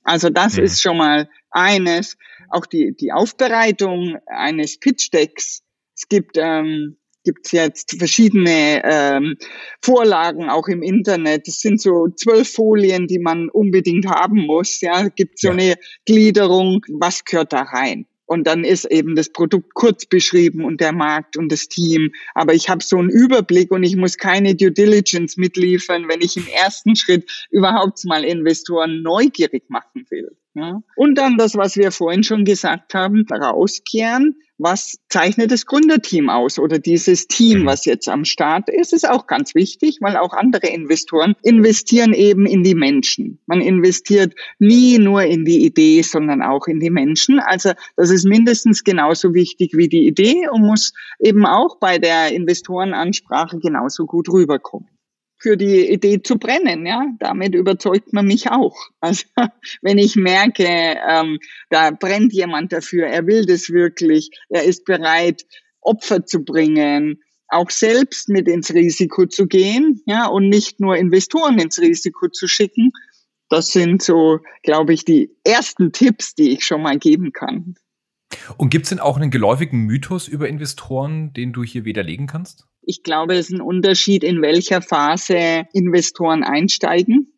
Speaker 1: Also das mhm. ist schon mal eines. Auch die, die Aufbereitung eines Pitch Decks. Es gibt ähm, gibt es jetzt verschiedene ähm, Vorlagen auch im Internet. Es sind so zwölf Folien, die man unbedingt haben muss. Ja, gibt so ja. eine Gliederung, was gehört da rein. Und dann ist eben das Produkt kurz beschrieben und der Markt und das Team. Aber ich habe so einen Überblick und ich muss keine Due Diligence mitliefern, wenn ich im ersten Schritt überhaupt mal Investoren neugierig machen will. Ja? Und dann das, was wir vorhin schon gesagt haben, rauskehren was zeichnet das Gründerteam aus oder dieses Team, mhm. was jetzt am Start ist, ist auch ganz wichtig, weil auch andere Investoren investieren eben in die Menschen. Man investiert nie nur in die Idee, sondern auch in die Menschen. Also das ist mindestens genauso wichtig wie die Idee und muss eben auch bei der Investorenansprache genauso gut rüberkommen für die Idee zu brennen. Ja, damit überzeugt man mich auch. Also wenn ich merke, ähm, da brennt jemand dafür, er will das wirklich, er ist bereit, Opfer zu bringen, auch selbst mit ins Risiko zu gehen, ja, und nicht nur Investoren ins Risiko zu schicken. Das sind so, glaube ich, die ersten Tipps, die ich schon mal geben kann.
Speaker 2: Und gibt es denn auch einen geläufigen Mythos über Investoren, den du hier widerlegen kannst?
Speaker 1: Ich glaube, es ist ein Unterschied, in welcher Phase Investoren einsteigen.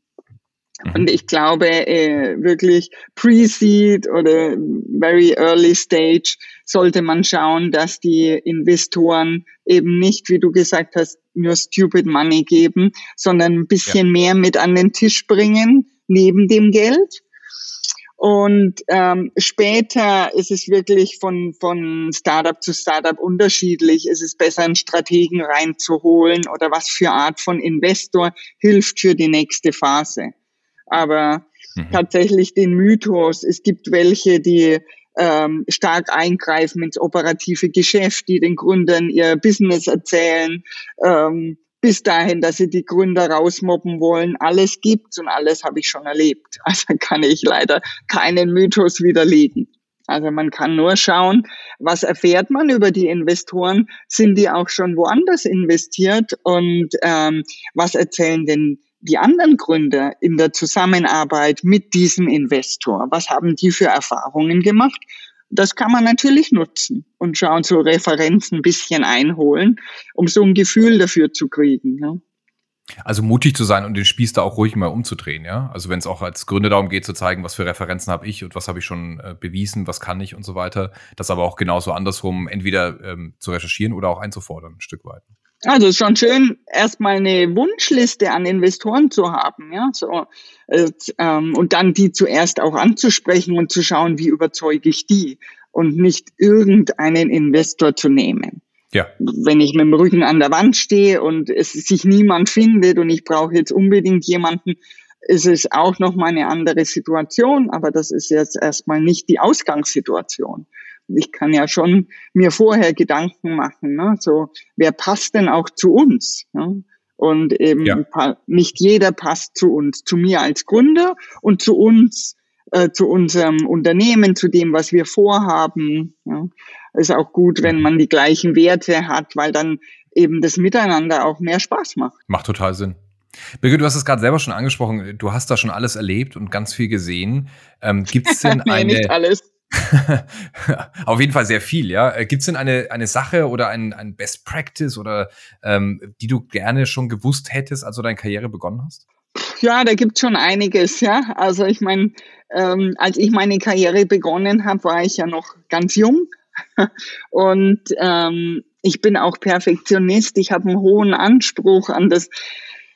Speaker 1: Mhm. Und ich glaube äh, wirklich Pre-Seed oder Very Early Stage sollte man schauen, dass die Investoren eben nicht, wie du gesagt hast, nur Stupid Money geben, sondern ein bisschen ja. mehr mit an den Tisch bringen neben dem Geld und ähm, später ist es wirklich von, von Startup zu Startup unterschiedlich. Ist es besser, einen Strategen reinzuholen oder was für Art von Investor hilft für die nächste Phase. Aber mhm. tatsächlich den Mythos, es gibt welche, die ähm, stark eingreifen ins operative Geschäft, die den Gründern ihr Business erzählen. Ähm, bis dahin, dass sie die Gründer rausmobben wollen. Alles gibt's und alles habe ich schon erlebt. Also kann ich leider keinen Mythos widerlegen. Also man kann nur schauen, was erfährt man über die Investoren? Sind die auch schon woanders investiert? Und ähm, was erzählen denn die anderen Gründer in der Zusammenarbeit mit diesem Investor? Was haben die für Erfahrungen gemacht? Das kann man natürlich nutzen und schauen, so Referenzen ein bisschen einholen, um so ein Gefühl dafür zu kriegen. Ja.
Speaker 2: Also mutig zu sein und den Spieß da auch ruhig mal umzudrehen, ja. Also wenn es auch als Gründer darum geht zu zeigen, was für Referenzen habe ich und was habe ich schon äh, bewiesen, was kann ich und so weiter. Das aber auch genauso andersrum entweder ähm, zu recherchieren oder auch einzufordern, ein Stück weit.
Speaker 1: Also ist schon schön, erstmal eine Wunschliste an Investoren zu haben, ja, so äh, ähm, und dann die zuerst auch anzusprechen und zu schauen, wie überzeuge ich die und nicht irgendeinen Investor zu nehmen. Ja. Wenn ich mit dem Rücken an der Wand stehe und es sich niemand findet und ich brauche jetzt unbedingt jemanden, ist es auch noch mal eine andere Situation, aber das ist jetzt erstmal nicht die Ausgangssituation ich kann ja schon mir vorher Gedanken machen, ne? so wer passt denn auch zu uns? Ne? Und eben ja. nicht jeder passt zu uns, zu mir als Gründer und zu uns, äh, zu unserem Unternehmen, zu dem, was wir vorhaben. Ja? Ist auch gut, wenn man die gleichen Werte hat, weil dann eben das Miteinander auch mehr Spaß macht.
Speaker 2: Macht total Sinn. Birgit, du hast es gerade selber schon angesprochen. Du hast da schon alles erlebt und ganz viel gesehen. Ähm, Gibt es denn
Speaker 1: nee,
Speaker 2: eine?
Speaker 1: Nicht alles.
Speaker 2: Auf jeden Fall sehr viel, ja. Äh, Gibt es denn eine, eine Sache oder ein, ein Best Practice oder ähm, die du gerne schon gewusst hättest, als du deine Karriere begonnen hast?
Speaker 1: Ja, da gibt es schon einiges, ja. Also ich meine, ähm, als ich meine Karriere begonnen habe, war ich ja noch ganz jung. Und ähm, ich bin auch Perfektionist. Ich habe einen hohen Anspruch an das,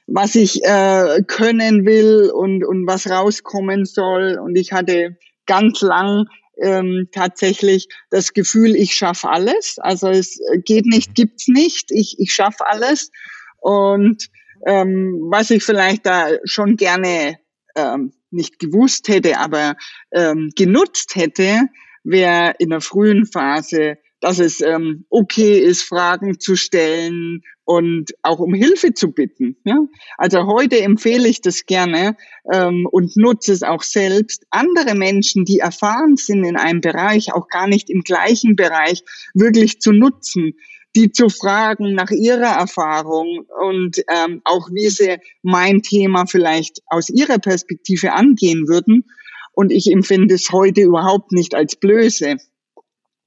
Speaker 1: was ich äh, können will und, und was rauskommen soll. Und ich hatte ganz lang ähm, tatsächlich das Gefühl, ich schaffe alles. Also es geht nicht, gibt's nicht. Ich, ich schaffe alles. Und ähm, was ich vielleicht da schon gerne ähm, nicht gewusst hätte, aber ähm, genutzt hätte, wäre in der frühen Phase, dass es ähm, okay ist, Fragen zu stellen und auch um Hilfe zu bitten. Ja? Also heute empfehle ich das gerne ähm, und nutze es auch selbst, andere Menschen, die erfahren sind in einem Bereich, auch gar nicht im gleichen Bereich, wirklich zu nutzen die zu fragen nach ihrer Erfahrung und ähm, auch wie sie mein Thema vielleicht aus ihrer Perspektive angehen würden. Und ich empfinde es heute überhaupt nicht als Blöße.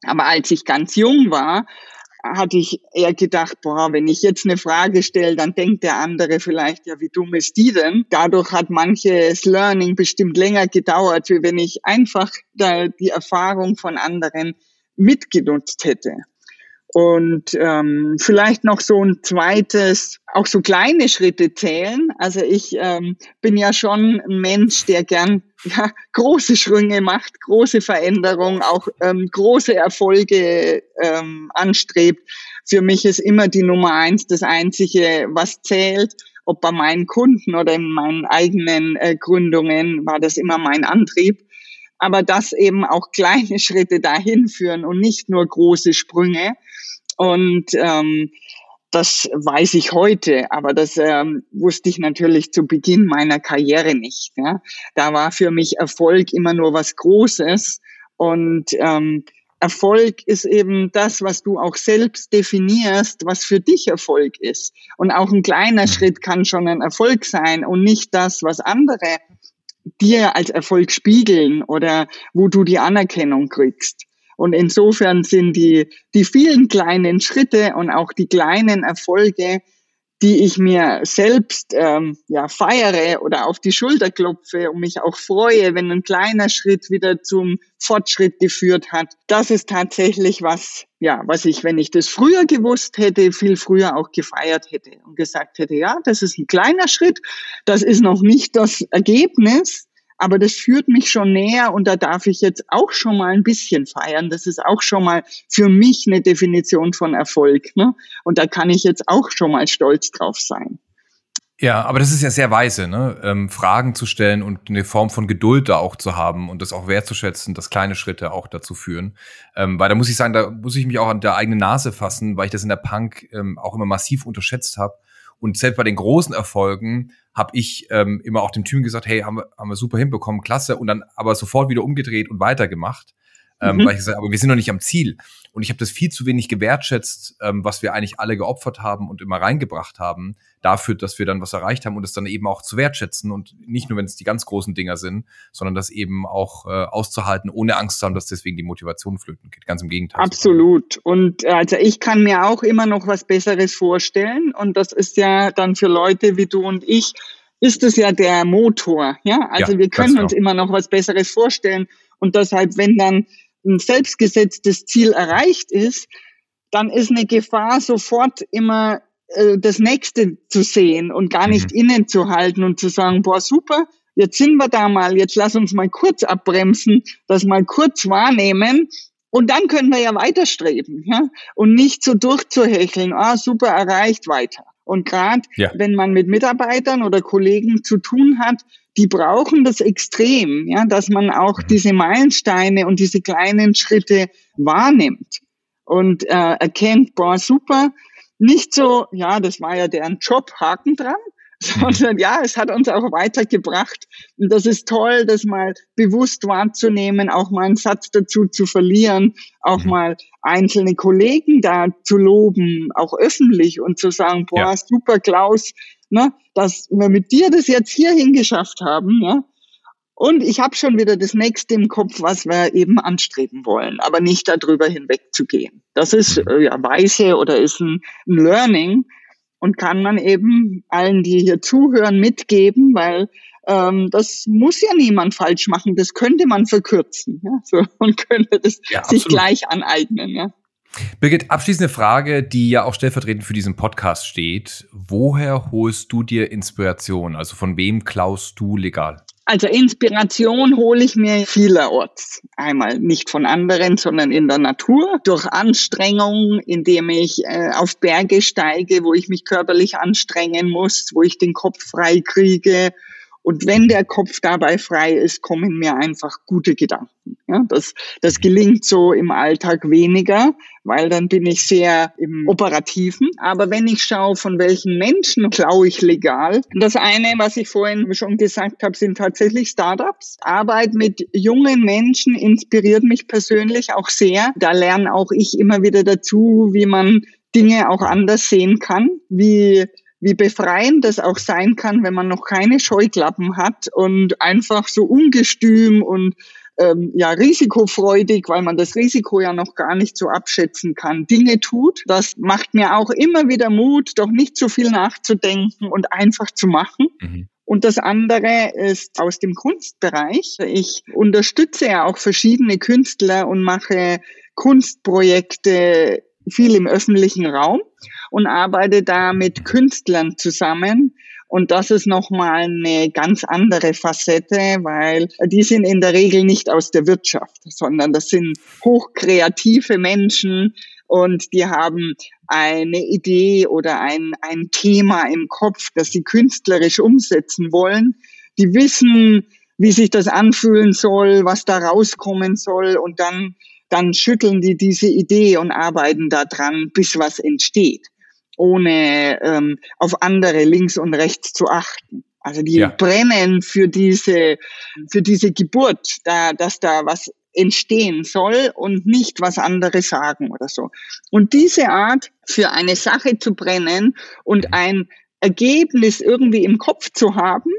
Speaker 1: Aber als ich ganz jung war, hatte ich eher gedacht, boah, wenn ich jetzt eine Frage stelle, dann denkt der andere vielleicht, ja, wie dumm ist die denn? Dadurch hat manches Learning bestimmt länger gedauert, wie wenn ich einfach da die Erfahrung von anderen mitgenutzt hätte. Und ähm, vielleicht noch so ein zweites, auch so kleine Schritte zählen. Also ich ähm, bin ja schon ein Mensch, der gern ja, große Schwünge macht, große Veränderungen, auch ähm, große Erfolge ähm, anstrebt. Für mich ist immer die Nummer eins das Einzige, was zählt. Ob bei meinen Kunden oder in meinen eigenen äh, Gründungen war das immer mein Antrieb aber dass eben auch kleine Schritte dahin führen und nicht nur große Sprünge. Und ähm, das weiß ich heute, aber das ähm, wusste ich natürlich zu Beginn meiner Karriere nicht. Ja. Da war für mich Erfolg immer nur was Großes und ähm, Erfolg ist eben das, was du auch selbst definierst, was für dich Erfolg ist. Und auch ein kleiner mhm. Schritt kann schon ein Erfolg sein und nicht das, was andere dir als Erfolg spiegeln oder wo du die Anerkennung kriegst. Und insofern sind die, die vielen kleinen Schritte und auch die kleinen Erfolge, die ich mir selbst ähm, ja, feiere oder auf die Schulter klopfe und mich auch freue, wenn ein kleiner Schritt wieder zum Fortschritt geführt hat. Das ist tatsächlich was, ja, was ich, wenn ich das früher gewusst hätte, viel früher auch gefeiert hätte und gesagt hätte, ja, das ist ein kleiner Schritt, das ist noch nicht das Ergebnis, aber das führt mich schon näher und da darf ich jetzt auch schon mal ein bisschen feiern. Das ist auch schon mal für mich eine Definition von Erfolg. Ne? Und da kann ich jetzt auch schon mal stolz drauf sein.
Speaker 2: Ja, aber das ist ja sehr weise, ne? Ähm, Fragen zu stellen und eine Form von Geduld da auch zu haben und das auch wertzuschätzen, dass kleine Schritte auch dazu führen. Ähm, weil da muss ich sagen, da muss ich mich auch an der eigenen Nase fassen, weil ich das in der Punk ähm, auch immer massiv unterschätzt habe. Und selbst bei den großen Erfolgen habe ich ähm, immer auch dem Team gesagt, hey, haben wir, haben wir super hinbekommen, klasse, und dann aber sofort wieder umgedreht und weitergemacht. Ähm, mhm. Weil ich gesagt aber wir sind noch nicht am Ziel. Und ich habe das viel zu wenig gewertschätzt, ähm, was wir eigentlich alle geopfert haben und immer reingebracht haben, dafür, dass wir dann was erreicht haben und es dann eben auch zu wertschätzen und nicht nur, wenn es die ganz großen Dinger sind, sondern das eben auch äh, auszuhalten, ohne Angst zu haben, dass deswegen die Motivation flöten geht. Ganz im Gegenteil.
Speaker 1: Absolut. Und äh, also ich kann mir auch immer noch was Besseres vorstellen. Und das ist ja dann für Leute wie du und ich, ist es ja der Motor. Ja, also ja, wir können uns genau. immer noch was Besseres vorstellen. Und deshalb, wenn dann ein selbstgesetztes Ziel erreicht ist, dann ist eine Gefahr sofort immer äh, das nächste zu sehen und gar nicht mhm. innen zu halten und zu sagen, boah, super, jetzt sind wir da mal, jetzt lass uns mal kurz abbremsen, das mal kurz wahrnehmen und dann können wir ja weiterstreben, ja, und nicht so durchzuhecheln, ah, super, erreicht, weiter. Und gerade ja. wenn man mit Mitarbeitern oder Kollegen zu tun hat, die brauchen das extrem, ja, dass man auch mhm. diese Meilensteine und diese kleinen Schritte wahrnimmt und äh, erkennt, boah, super, nicht so, ja, das war ja deren Job, Haken dran, sondern ja, es hat uns auch weitergebracht. Und das ist toll, das mal bewusst wahrzunehmen, auch mal einen Satz dazu zu verlieren, auch mhm. mal einzelne Kollegen da zu loben, auch öffentlich und zu sagen, boah, ja. super Klaus, ne, dass wir mit dir das jetzt hierhin geschafft haben, ja. Und ich habe schon wieder das nächste im Kopf, was wir eben anstreben wollen, aber nicht darüber hinwegzugehen. Das ist äh, ja weise oder ist ein, ein Learning und kann man eben allen, die hier zuhören, mitgeben, weil ähm, das muss ja niemand falsch machen. Das könnte man verkürzen ja, so, und könnte das ja, sich gleich aneignen. Ja.
Speaker 2: Birgit, abschließende Frage, die ja auch stellvertretend für diesen Podcast steht. Woher holst du dir Inspiration? Also von wem klaust du legal?
Speaker 1: Also Inspiration hole ich mir vielerorts. Einmal nicht von anderen, sondern in der Natur. Durch Anstrengung, indem ich äh, auf Berge steige, wo ich mich körperlich anstrengen muss, wo ich den Kopf frei kriege und wenn der Kopf dabei frei ist, kommen mir einfach gute Gedanken. Ja, das, das gelingt so im Alltag weniger, weil dann bin ich sehr im Operativen. Aber wenn ich schaue, von welchen Menschen klaue ich legal, das eine, was ich vorhin schon gesagt habe, sind tatsächlich Startups. Arbeit mit jungen Menschen inspiriert mich persönlich auch sehr. Da lerne auch ich immer wieder dazu, wie man Dinge auch anders sehen kann, wie wie befreiend das auch sein kann, wenn man noch keine Scheuklappen hat und einfach so ungestüm und ähm, ja risikofreudig, weil man das Risiko ja noch gar nicht so abschätzen kann, Dinge tut. Das macht mir auch immer wieder Mut, doch nicht zu viel nachzudenken und einfach zu machen. Mhm. Und das andere ist aus dem Kunstbereich. Ich unterstütze ja auch verschiedene Künstler und mache Kunstprojekte viel im öffentlichen Raum und arbeite da mit Künstlern zusammen. Und das ist nochmal eine ganz andere Facette, weil die sind in der Regel nicht aus der Wirtschaft, sondern das sind hochkreative Menschen und die haben eine Idee oder ein, ein Thema im Kopf, das sie künstlerisch umsetzen wollen. Die wissen, wie sich das anfühlen soll, was da rauskommen soll und dann dann schütteln die diese Idee und arbeiten daran, bis was entsteht, ohne ähm, auf andere links und rechts zu achten. Also die ja. brennen für diese, für diese Geburt, da, dass da was entstehen soll und nicht was andere sagen oder so. Und diese Art, für eine Sache zu brennen und ein Ergebnis irgendwie im Kopf zu haben,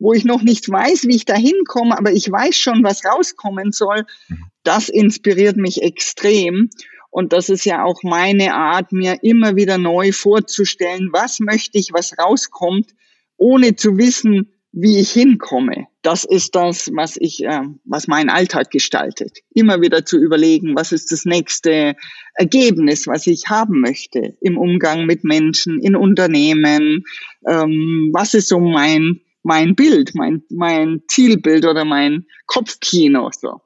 Speaker 1: wo ich noch nicht weiß, wie ich da hinkomme, aber ich weiß schon, was rauskommen soll, mhm. das inspiriert mich extrem. Und das ist ja auch meine Art, mir immer wieder neu vorzustellen, was möchte ich, was rauskommt, ohne zu wissen, wie ich hinkomme. Das ist das, was ich, äh, was mein Alltag gestaltet. Immer wieder zu überlegen, was ist das nächste Ergebnis, was ich haben möchte im Umgang mit Menschen, in Unternehmen. Ähm, was ist so mein mein Bild, mein, mein Zielbild oder mein Kopfkino. So.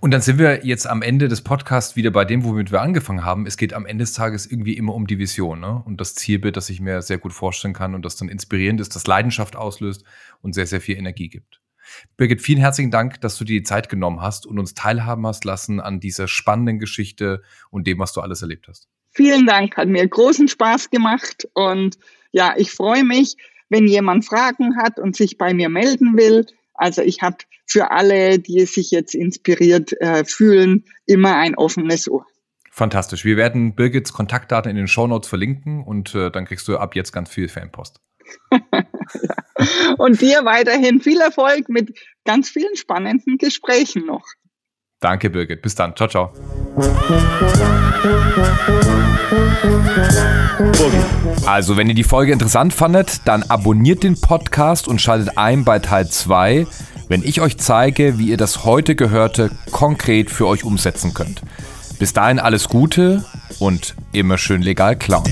Speaker 2: Und dann sind wir jetzt am Ende des Podcasts wieder bei dem, womit wir angefangen haben. Es geht am Ende des Tages irgendwie immer um die Vision ne? und das Zielbild, das ich mir sehr gut vorstellen kann und das dann inspirierend ist, das Leidenschaft auslöst und sehr, sehr viel Energie gibt. Birgit, vielen herzlichen Dank, dass du dir die Zeit genommen hast und uns teilhaben hast lassen an dieser spannenden Geschichte und dem, was du alles erlebt hast.
Speaker 1: Vielen Dank, hat mir großen Spaß gemacht und ja, ich freue mich, wenn jemand Fragen hat und sich bei mir melden will. Also ich habe für alle, die sich jetzt inspiriert äh, fühlen, immer ein offenes Ohr.
Speaker 2: Fantastisch. Wir werden Birgits Kontaktdaten in den Shownotes verlinken und äh, dann kriegst du ab jetzt ganz viel Fanpost.
Speaker 1: Und dir weiterhin viel Erfolg mit ganz vielen spannenden Gesprächen noch.
Speaker 2: Danke, Birgit. Bis dann. Ciao, ciao. Also, wenn ihr die Folge interessant fandet, dann abonniert den Podcast und schaltet ein bei Teil 2, wenn ich euch zeige, wie ihr das heute Gehörte konkret für euch umsetzen könnt. Bis dahin alles Gute und immer schön legal klauen.